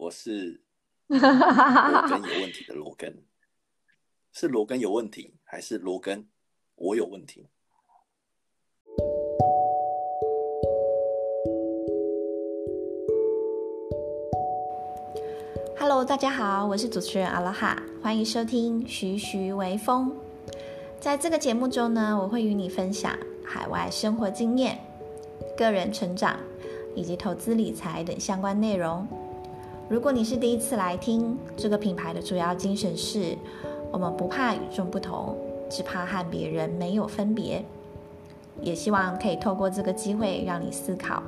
我是 罗根有问题的罗根，是罗根有问题，还是罗根我有问题？Hello，大家好，我是主持人阿拉哈，欢迎收听徐徐微风。在这个节目中呢，我会与你分享海外生活经验、个人成长以及投资理财等相关内容。如果你是第一次来听，这个品牌的主要精神是：我们不怕与众不同，只怕和别人没有分别。也希望可以透过这个机会让你思考：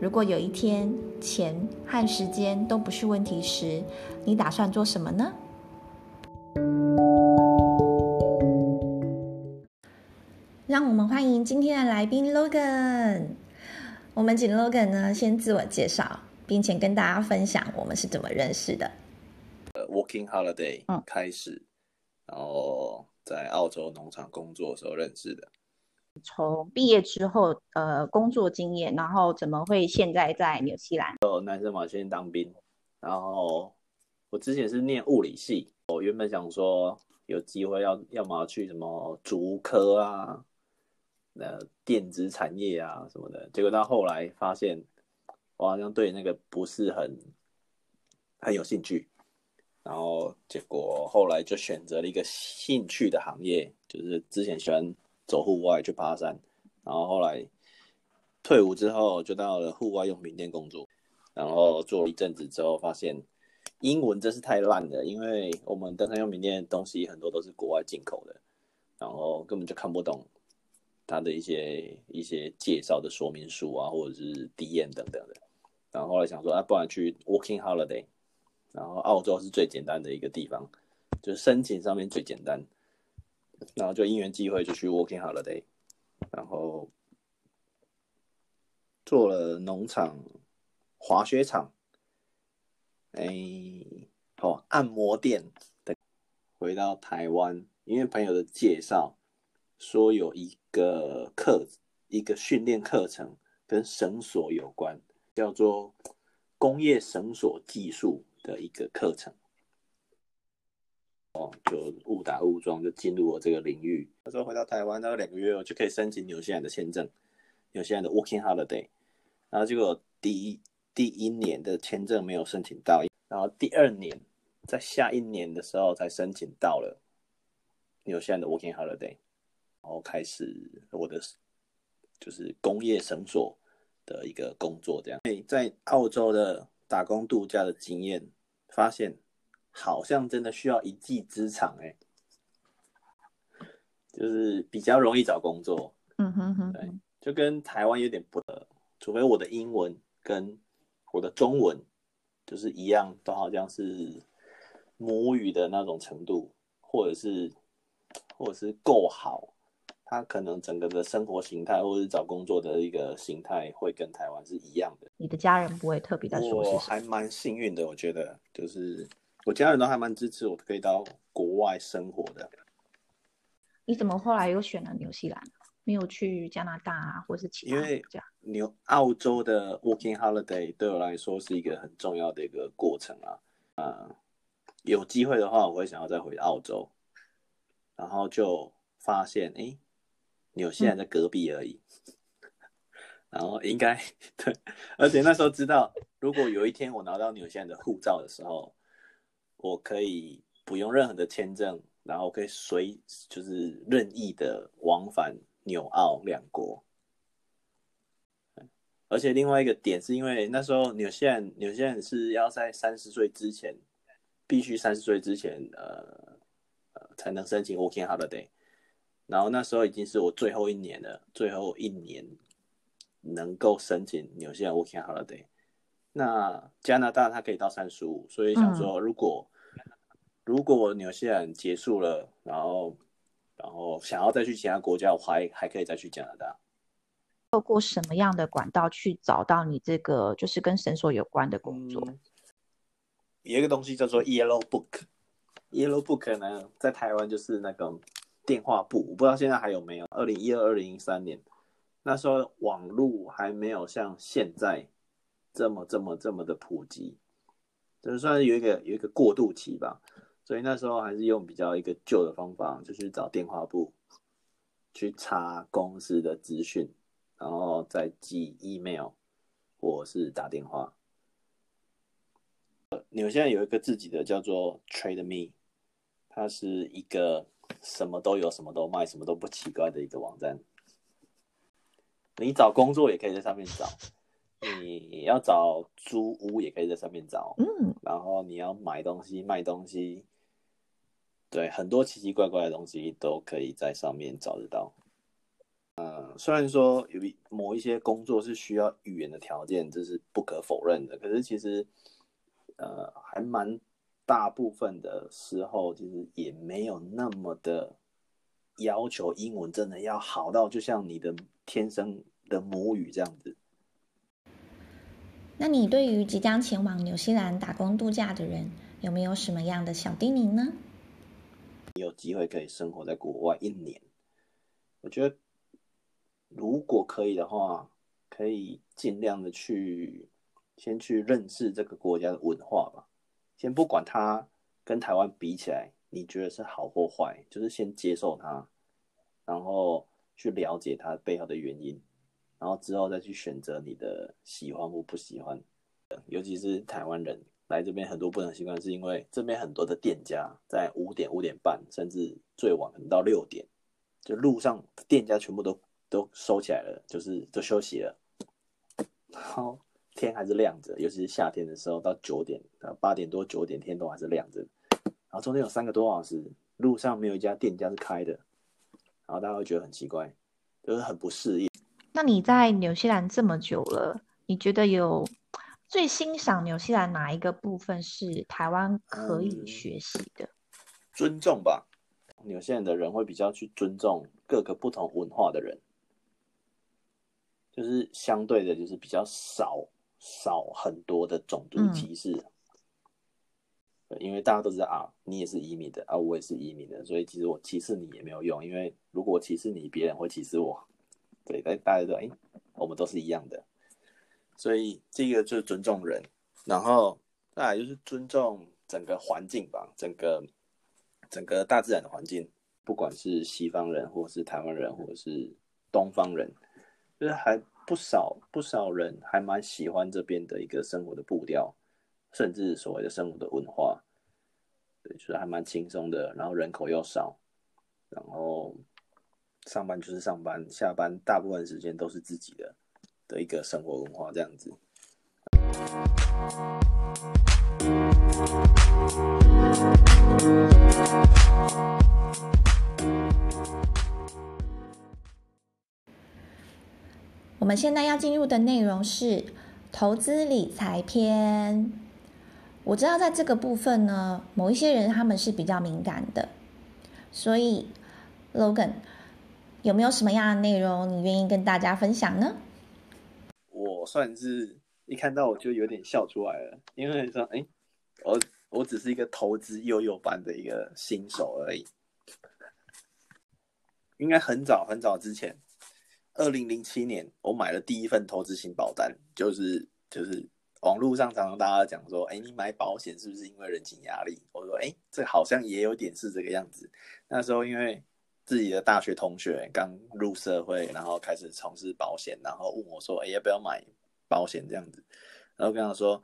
如果有一天钱和时间都不是问题时，你打算做什么呢？让我们欢迎今天的来宾 Logan。我们请 Logan 呢先自我介绍，并且跟大家分享我们是怎么认识的。呃，Working Holiday 开始，嗯，然后在澳洲农场工作的时候认识的。从毕业之后，呃，工作经验，然后怎么会现在在纽西兰？哦，男生嘛，先当兵。然后我之前是念物理系，我原本想说有机会要要么去什么竹科啊。呃，电子产业啊什么的，结果到后来发现，我好像对那个不是很很有兴趣，然后结果后来就选择了一个兴趣的行业，就是之前喜欢走户外去爬山，然后后来退伍之后就到了户外用品店工作，然后做了一阵子之后发现英文真是太烂了，因为我们登山用品店的东西很多都是国外进口的，然后根本就看不懂。他的一些一些介绍的说明书啊，或者是 DM 等等的，然后后来想说，啊，不然去 Working Holiday，然后澳洲是最简单的一个地方，就是申请上面最简单，然后就因缘际会就去 Working Holiday，然后做了农场、滑雪场，哎，好，按摩店，等回到台湾，因为朋友的介绍。说有一个课，一个训练课程跟绳索有关，叫做工业绳索技术的一个课程。哦，就误打误撞就进入了这个领域。他说回到台湾大概两个月，我就可以申请纽西兰的签证，纽西兰的 Working Holiday。然后结果第一第一年的签证没有申请到，然后第二年在下一年的时候才申请到了纽西兰的 Working Holiday。然后开始我的就是工业绳索的一个工作，这样。在澳洲的打工度假的经验，发现好像真的需要一技之长，哎，就是比较容易找工作。嗯哼哼，对，就跟台湾有点不同，除非我的英文跟我的中文就是一样，都好像是母语的那种程度，或者是或者是够好。他可能整个的生活形态，或者是找工作的一个形态，会跟台湾是一样的。你的家人不会特别的说，我还蛮幸运的，我觉得，就是我家人都还蛮支持我可以到国外生活的。你怎么后来又选了纽西兰，没有去加拿大啊，或是其他？因为纽澳洲的 Working Holiday 对我来说是一个很重要的一个过程啊。啊，有机会的话，我会想要再回澳洲，然后就发现，哎。纽西兰的隔壁而已，嗯、然后应该对，而且那时候知道，如果有一天我拿到纽西兰的护照的时候，我可以不用任何的签证，然后可以随就是任意的往返纽澳两国。而且另外一个点是因为那时候纽西兰纽西兰是要在三十岁之前，必须三十岁之前呃呃才能申请 Working Holiday。然后那时候已经是我最后一年了，最后一年能够申请纽西兰 Working Holiday。那加拿大它可以到三十五，所以想说，如果、嗯、如果纽西兰结束了，然后然后想要再去其他国家，我还还可以再去加拿大。透过什么样的管道去找到你这个就是跟绳索有关的工作？嗯、有一个东西叫做 Yellow Book，Yellow Book 呢，在台湾就是那个。电话簿，我不知道现在还有没有。二零一二、二零一三年，那时候网络还没有像现在这么、这么、这么的普及，就是算是有一个有一个过渡期吧。所以那时候还是用比较一个旧的方法，就去找电话簿，去查公司的资讯，然后再寄 email 或是打电话。你们现在有一个自己的叫做 Trade Me，它是一个什么都有、什么都卖、什么都不奇怪的一个网站。你找工作也可以在上面找，你要找租屋也可以在上面找，嗯，然后你要买东西、卖东西。对，很多奇奇怪怪的东西都可以在上面找得到。嗯，虽然说有某一些工作是需要语言的条件，这是不可否认的。可是其实，呃，还蛮大部分的时候，其实也没有那么的要求英文真的要好到就像你的天生的母语这样子。那你对于即将前往纽西兰打工度假的人，有没有什么样的小叮咛呢？有机会可以生活在国外一年，我觉得如果可以的话，可以尽量的去先去认识这个国家的文化吧。先不管它跟台湾比起来，你觉得是好或坏，就是先接受它，然后去了解它背后的原因，然后之后再去选择你的喜欢或不喜欢。尤其是台湾人。来这边很多不能习惯，是因为这边很多的店家在五点、五点半，甚至最晚可能到六点，就路上店家全部都都收起来了，就是都休息了。好天还是亮着，尤其是夏天的时候，到九点呃、八点多、九点天都还是亮着。然后中间有三个多小时，路上没有一家店家是开的，然后大家会觉得很奇怪，就是很不适应。那你在纽西兰这么久了，你觉得有？最欣赏纽西兰哪一个部分是台湾可以学习的？嗯，尊重吧，纽西兰的人会比较去尊重各个不同文化的人，就是相对的，就是比较少少很多的种族歧视。嗯，因为大家都知道啊，你也是移民的啊，我也是移民的，所以其实我歧视你也没有用，因为如果我歧视你，别人会歧视我。对，但大家都哎，我们都是一样的。所以这个就是尊重人，然后再来就是尊重整个环境吧，整个整个大自然的环境，不管是西方人，或者是台湾人，或者是东方人，就是还不少不少人还蛮喜欢这边的一个生活的步调，甚至所谓的生活的文化，对，就是还蛮轻松的，然后人口又少，然后上班就是上班，下班大部分时间都是自己的。的一个生活文化这样子。们现在要进入的内容是投资理财篇。我知道在这个部分呢，某一些人他们是比较敏感的，所以 Logan 有没有什么样的内容你愿意跟大家分享呢？我算是一看到我就有点笑出来了，因为说，哎、我我只是一个投资幼幼班的一个新手而已。应该很早很早之前，二零零七年，我买了第一份投资型保单，就是就是网络上常常大家讲说，哎、你买保险是不是因为人情压力？我说，哎、这好像也有点是这个样子。那时候因为。自己的大学同学刚入社会，然后开始从事保险，然后问我说：“哎，要不要买保险？”这样子，然后跟他说，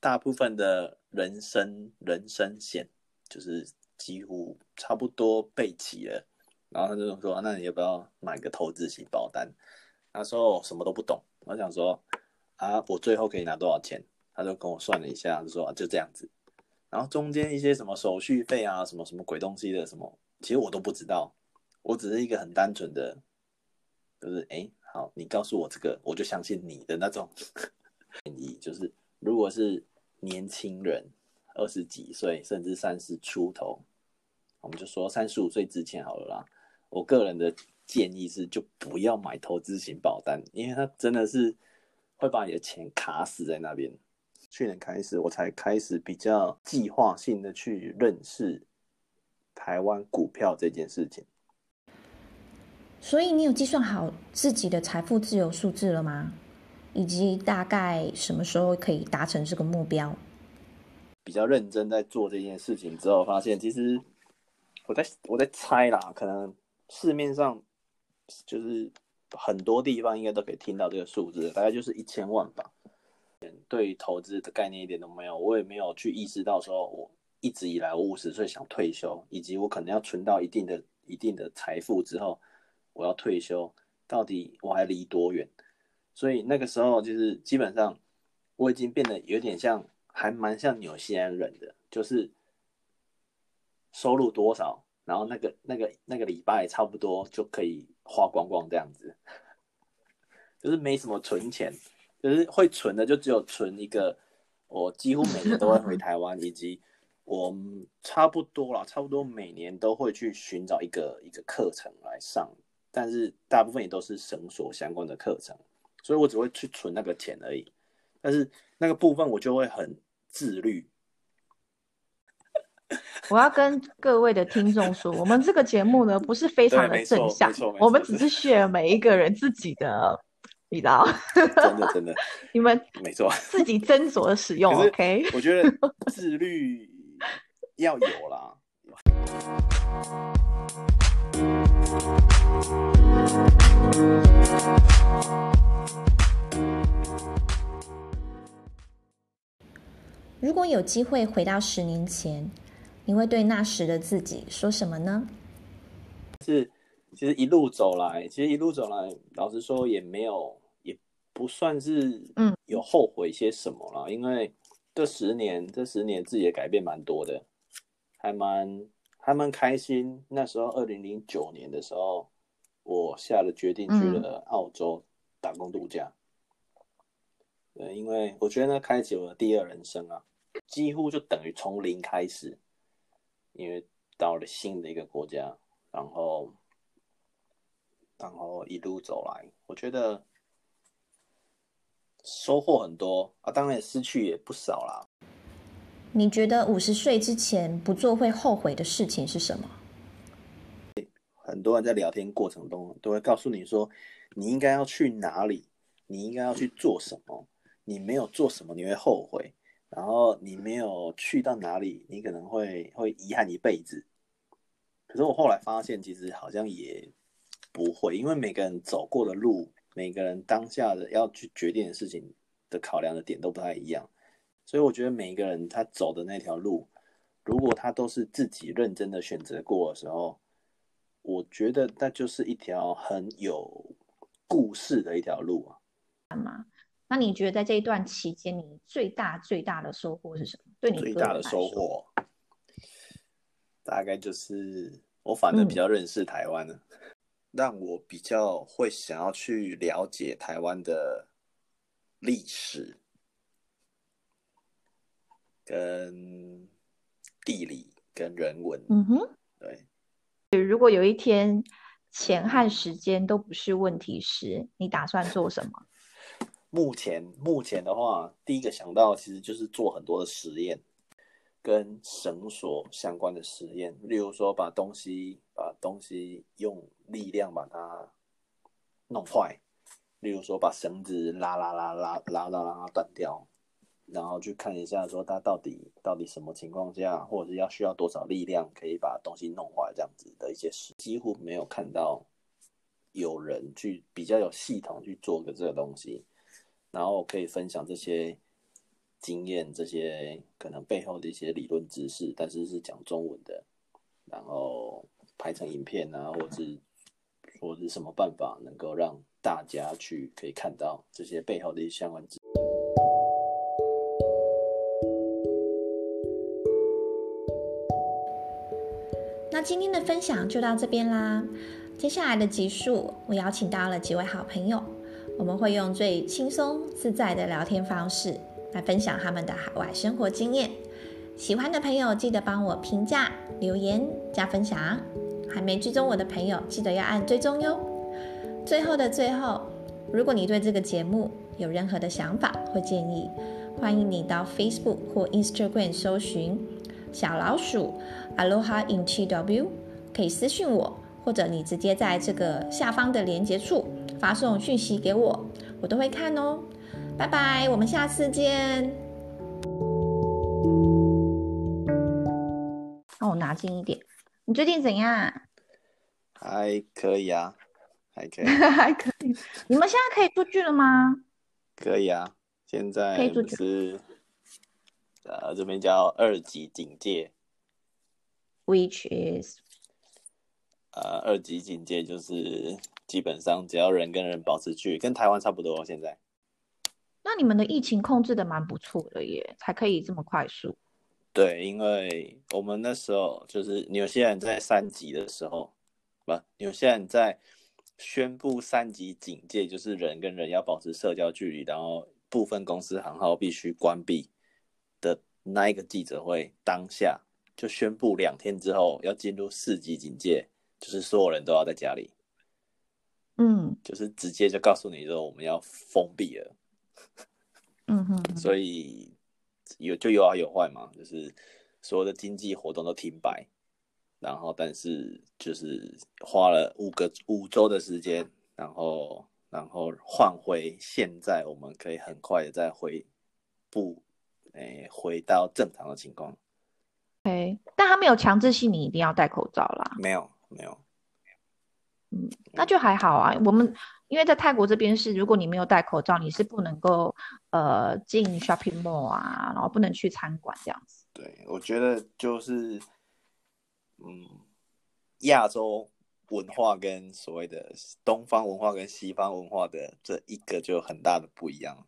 大部分的人身人身险就是几乎差不多备齐了，然后他就说：“那你要不要买个投资型保单？”他说：“我什么都不懂。”我想说：“啊，我最后可以拿多少钱？”他就跟我算了一下，就说：“啊，就这样子。”然后中间一些什么手续费啊，什么什么鬼东西的什么。其实我都不知道，我只是一个很单纯的，就是哎，好，你告诉我这个，我就相信你的那种 建议。就是如果是年轻人，二十几岁甚至三十出头，我们就说三十五岁之前好了啦。我个人的建议是，就不要买投资型保单，因为它真的是会把你的钱卡死在那边。去年开始，我才开始比较计划性的去认识。台湾股票这件事情，所以你有计算好自己的财富自由数字了吗？以及大概什么时候可以达成这个目标？比较认真在做这件事情之后，发现其实我在我在猜啦，可能市面上就是很多地方应该都可以听到这个数字，大概就是一千万吧。对投资的概念一点都没有，我也没有去意识到说，我一直以来我五十岁想退休，以及我可能要存到一定的一定的财富之后，我要退休，到底我还离多远？所以那个时候就是基本上我已经变得有点像。还蛮像纽西兰人的，就是收入多少，然后那个那个那个礼拜差不多就可以花光光这样子，就是没什么存钱，就是会存的就只有存一个，我几乎每年都会回台湾，以及我差不多啦，差不多每年都会去寻找一个一个课程来上，但是大部分也都是绳索相关的课程，所以我只会去存那个钱而已，但是那个部分我就会很。自律。我要跟各位的听众说，我们这个节目呢，不是非常的正向，我们只是 share 每一个人自己的，你知道？真的真的，你们没错，自己斟酌的使用。OK，我觉得 自律要有啦。如果有机会回到十年前，你会对那时的自己说什么呢？是，其实一路走来，其实一路走来，老实说也没有，也不算是嗯有后悔些什么了。嗯、因为这十年，这十年自己也改变蛮多的，还蛮还蛮开心。那时候二零零九年的时候，我下了决定去了澳洲打工度假。嗯、对，因为我觉得那开启我的第二人生啊。几乎就等于从零开始，因为到了新的一个国家，然后，然后一路走来，我觉得收获很多啊，当然也失去也不少啦。你觉得五十岁之前不做会后悔的事情是什么？很多人在聊天过程中都会告诉你说，你应该要去哪里，你应该要去做什么，你没有做什么你会后悔。然后你没有去到哪里，你可能会会遗憾一辈子。可是我后来发现，其实好像也不会，因为每个人走过的路，每个人当下的要去决定的事情的考量的点都不太一样。所以我觉得每一个人他走的那条路，如果他都是自己认真的选择过的时候，我觉得那就是一条很有故事的一条路啊。那你觉得在这一段期间，你最大最大的收获是什么？对你最大的收获，大概就是我反正比较认识台湾了，嗯、让我比较会想要去了解台湾的历史跟地理跟人文。嗯哼，对。如果有一天钱和时间都不是问题时，你打算做什么？目前目前的话，第一个想到其实就是做很多的实验，跟绳索相关的实验，例如说把东西把东西用力量把它弄坏，例如说把绳子拉拉拉拉拉到让它断掉，然后去看一下说它到底到底什么情况下，或者是要需要多少力量可以把东西弄坏这样子的一些事，几乎没有看到有人去比较有系统去做个这个东西。然后可以分享这些经验，这些可能背后的一些理论知识，但是是讲中文的，然后拍成影片啊，或者是或者是什么办法能够让大家去可以看到这些背后的一些相关知识。那今天的分享就到这边啦，接下来的集数我邀请到了几位好朋友。我们会用最轻松自在的聊天方式来分享他们的海外生活经验。喜欢的朋友记得帮我评价、留言、加分享。还没追踪我的朋友，记得要按追踪哟。最后的最后，如果你对这个节目有任何的想法或建议，欢迎你到 Facebook 或 Instagram 搜寻小老鼠 Aloha in TW，可以私讯我，或者你直接在这个下方的连接处。发送讯息给我，我都会看哦。拜拜，我们下次见。让我拿近一点。你最近怎样？还可以啊，还可以，还可以。你们现在可以出去了吗？可以啊，现在可以出去。呃，这边叫二级警戒，which is，呃，二级警戒就是基本上只要人跟人保持距离，跟台湾差不多。现在，那你们的疫情控制的蛮不错的耶，才可以这么快速。对，因为我们那时候就是纽西兰在三级的时候，不，纽西兰在宣布三级警戒，就是人跟人要保持社交距离，然后部分公司行号必须关闭的那一个记者会当下，就宣布两天之后要进入四级警戒，就是所有人都要在家里，嗯，就是直接就告诉你说我们要封闭了，嗯哼，所以。有就有好有坏嘛，就是所有的经济活动都停摆，然后但是就是花了五个五周的时间，然后然后换回现在我们可以很快的再回不诶回到正常的情况。OK，但他没有强制性你一定要戴口罩啦。没有没有，嗯，那就还好啊，我们。因为在泰国这边是，如果你没有戴口罩，你是不能够呃进 shopping mall 啊，然后不能去餐馆这样子。对，我觉得就是，嗯，亚洲文化跟所谓的东方文化跟西方文化的这一个就很大的不一样。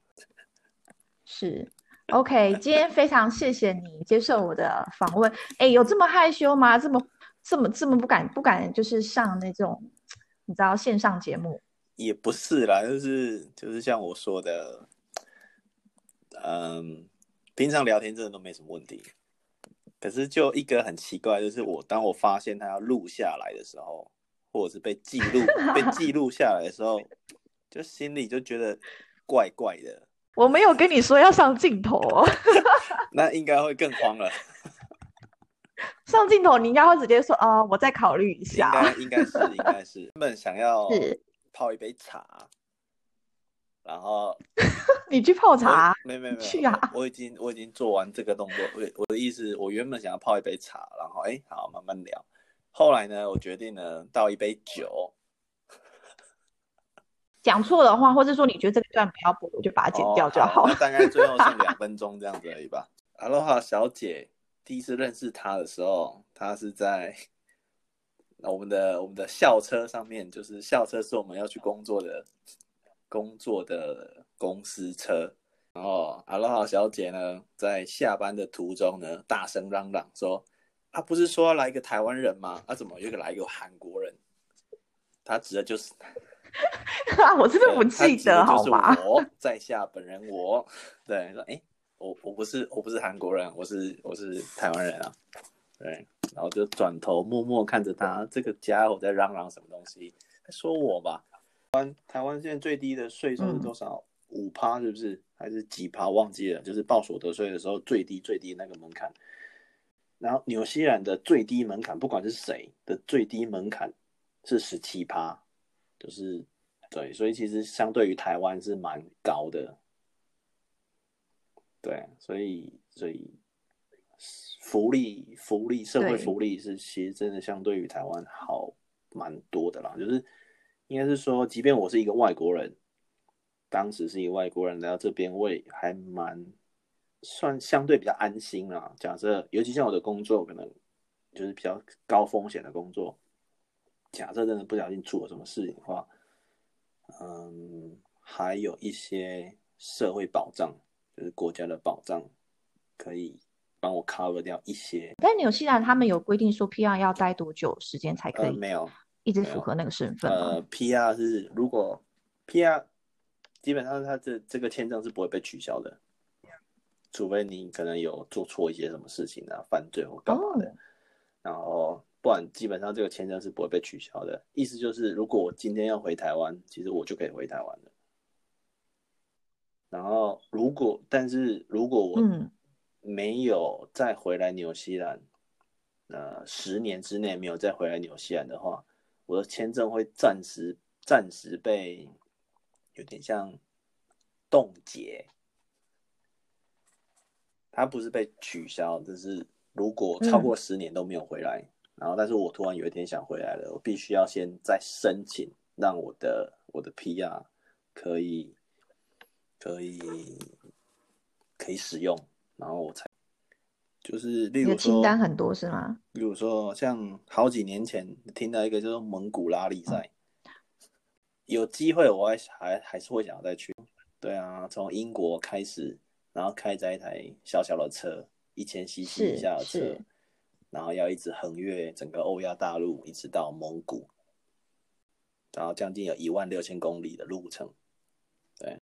是，OK，今天非常谢谢你接受我的访问。哎，有这么害羞吗？这么这么这么不敢不敢就是上那种你知道线上节目？也不是啦，就是就是像我说的，嗯，平常聊天真的都没什么问题。可是就一个很奇怪，就是我当我发现他要录下来的时候，或者是被记录 被记录下来的时候，就心里就觉得怪怪的。我没有跟你说要上镜头哦，那应该会更慌了。上镜头，你应该会直接说啊，我再考虑一下。应该应该是 应该是他们想要。泡一杯茶，然后 你去泡茶？没没没去啊！我已经我已经做完这个动作。我我的意思，我原本想要泡一杯茶，然后哎，好慢慢聊。后来呢，我决定呢倒一杯酒。讲错的话，或者说你觉得这个段不要播，我就把它剪掉就好。哦、好，大概最后剩两分钟这样子而已吧。哈喽哈，小姐，第一次认识他的时候，他是在。那我们的我们的校车上面，就是校车是我们要去工作的工作的公司车。然后阿罗哈小姐呢，在下班的途中呢，大声嚷嚷说：“他、啊、不是说要来一个台湾人吗？他、啊、怎么又来一个韩国人？”他指的就是，我真的不记得，好吗？我在下本人我，对说：“哎，我我不是我不是韩国人，我是我是台湾人啊。”对。然后就转头默默看着他，这个家伙在嚷嚷什么东西？在说我吧？台湾台湾现在最低的税收是多少？五趴是不是？还是几趴？忘记了。就是报所得税的时候最低最低那个门槛。然后纽西兰的最低门槛，不管是谁的最低门槛是十七趴，就是对，所以其实相对于台湾是蛮高的。对，所以所以。福利、福利、社会福利是其实真的相对于台湾好蛮多的啦。就是应该是说，即便我是一个外国人，当时是一个外国人来到这边，我也还蛮算相对比较安心啦。假设尤其像我的工作，可能就是比较高风险的工作，假设真的不小心出了什么事情的话，嗯，还有一些社会保障，就是国家的保障可以。帮我 cover 掉一些，但纽西兰他们有规定说 PR 要待多久时间才可以？没有，一直符合那个身份。呃，PR 是如果 PR 基本上他这这个签证是不会被取消的，除非你可能有做错一些什么事情啊，犯罪或干嘛的。Oh. 然后不然基本上这个签证是不会被取消的。意思就是，如果我今天要回台湾，其实我就可以回台湾了。然后如果，但是如果我嗯。没有再回来纽西兰，呃，十年之内没有再回来纽西兰的话，我的签证会暂时暂时被有点像冻结。它不是被取消，就是如果超过十年都没有回来，嗯、然后但是我突然有一天想回来了，我必须要先再申请，让我的我的 PR 可以可以可以使用，然后我才就是例如说清单很多是吗？例如说像好几年前听到一个叫做蒙古拉力赛，嗯、有机会我还还还是会想要再去。对啊，从英国开始，然后开着一台小小的车。一千 cc 以下的车，然后要一直横越整个欧亚大陆，一直到蒙古，然后将近有一万六千公里的路程。对。